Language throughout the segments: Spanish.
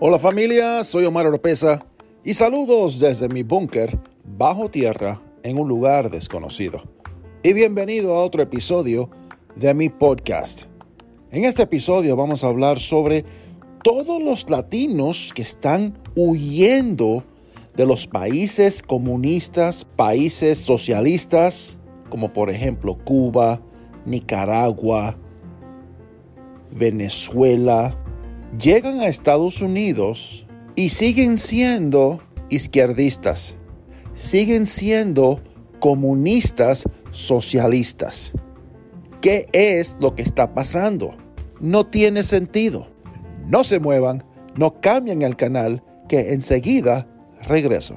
Hola familia, soy Omar Oropesa y saludos desde mi búnker bajo tierra en un lugar desconocido. Y bienvenido a otro episodio de mi podcast. En este episodio vamos a hablar sobre todos los latinos que están huyendo de los países comunistas, países socialistas, como por ejemplo Cuba, Nicaragua, Venezuela, llegan a Estados Unidos y siguen siendo izquierdistas, siguen siendo comunistas socialistas. ¿Qué es lo que está pasando? No tiene sentido. No se muevan, no cambien el canal, que enseguida regreso.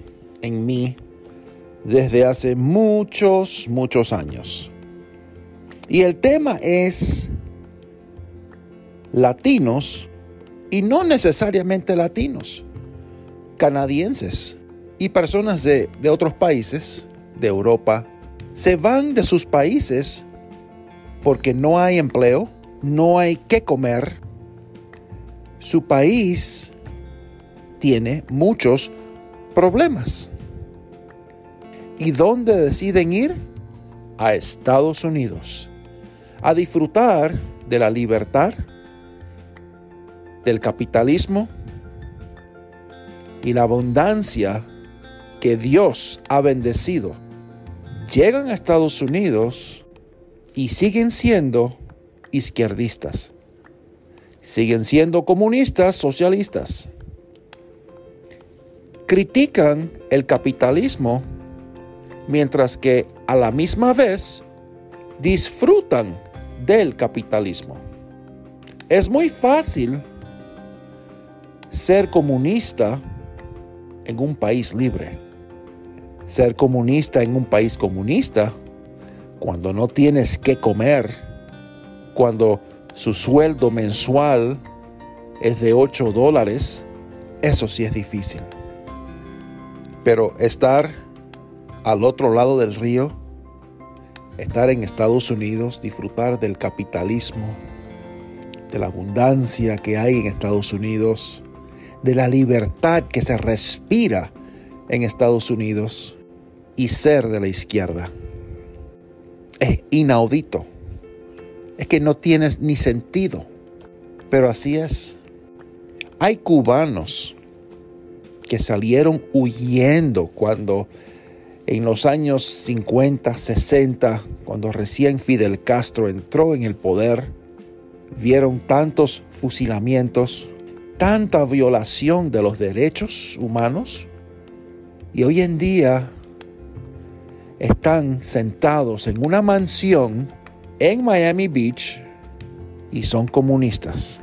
en mí desde hace muchos, muchos años. Y el tema es latinos y no necesariamente latinos, canadienses y personas de, de otros países, de Europa, se van de sus países porque no hay empleo, no hay qué comer. Su país tiene muchos problemas. ¿Y dónde deciden ir? A Estados Unidos. A disfrutar de la libertad, del capitalismo y la abundancia que Dios ha bendecido. Llegan a Estados Unidos y siguen siendo izquierdistas. Siguen siendo comunistas, socialistas. Critican el capitalismo mientras que a la misma vez disfrutan del capitalismo. Es muy fácil ser comunista en un país libre. Ser comunista en un país comunista cuando no tienes que comer, cuando su sueldo mensual es de 8 dólares, eso sí es difícil. Pero estar al otro lado del río, estar en Estados Unidos, disfrutar del capitalismo, de la abundancia que hay en Estados Unidos, de la libertad que se respira en Estados Unidos y ser de la izquierda. Es inaudito. Es que no tienes ni sentido. Pero así es. Hay cubanos que salieron huyendo cuando en los años 50, 60, cuando recién Fidel Castro entró en el poder, vieron tantos fusilamientos, tanta violación de los derechos humanos y hoy en día están sentados en una mansión en Miami Beach y son comunistas,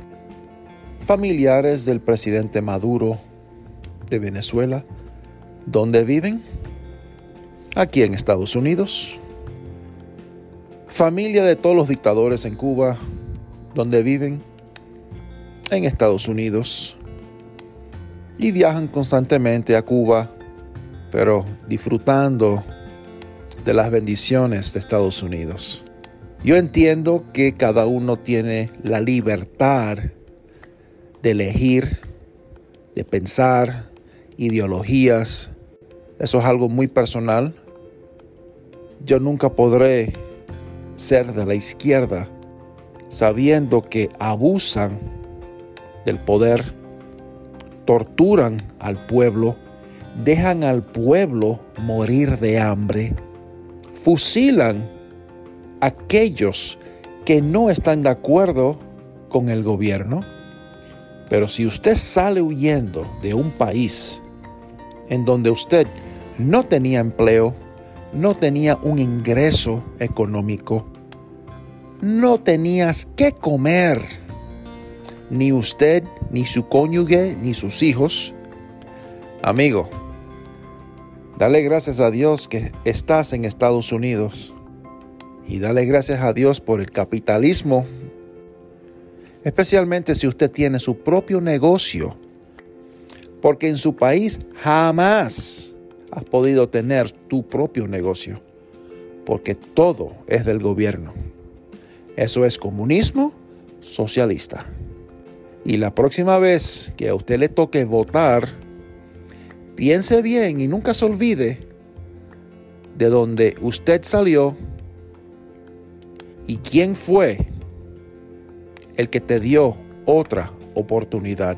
familiares del presidente Maduro de Venezuela, ¿dónde viven? Aquí en Estados Unidos. Familia de todos los dictadores en Cuba, donde viven, en Estados Unidos. Y viajan constantemente a Cuba, pero disfrutando de las bendiciones de Estados Unidos. Yo entiendo que cada uno tiene la libertad de elegir, de pensar ideologías. Eso es algo muy personal yo nunca podré ser de la izquierda sabiendo que abusan del poder, torturan al pueblo, dejan al pueblo morir de hambre, fusilan a aquellos que no están de acuerdo con el gobierno. Pero si usted sale huyendo de un país en donde usted no tenía empleo, no tenía un ingreso económico, no tenías que comer, ni usted, ni su cónyuge, ni sus hijos, amigo, dale gracias a Dios que estás en Estados Unidos y dale gracias a Dios por el capitalismo, especialmente si usted tiene su propio negocio, porque en su país jamás has podido tener tu propio negocio, porque todo es del gobierno. Eso es comunismo socialista. Y la próxima vez que a usted le toque votar, piense bien y nunca se olvide de dónde usted salió y quién fue el que te dio otra oportunidad.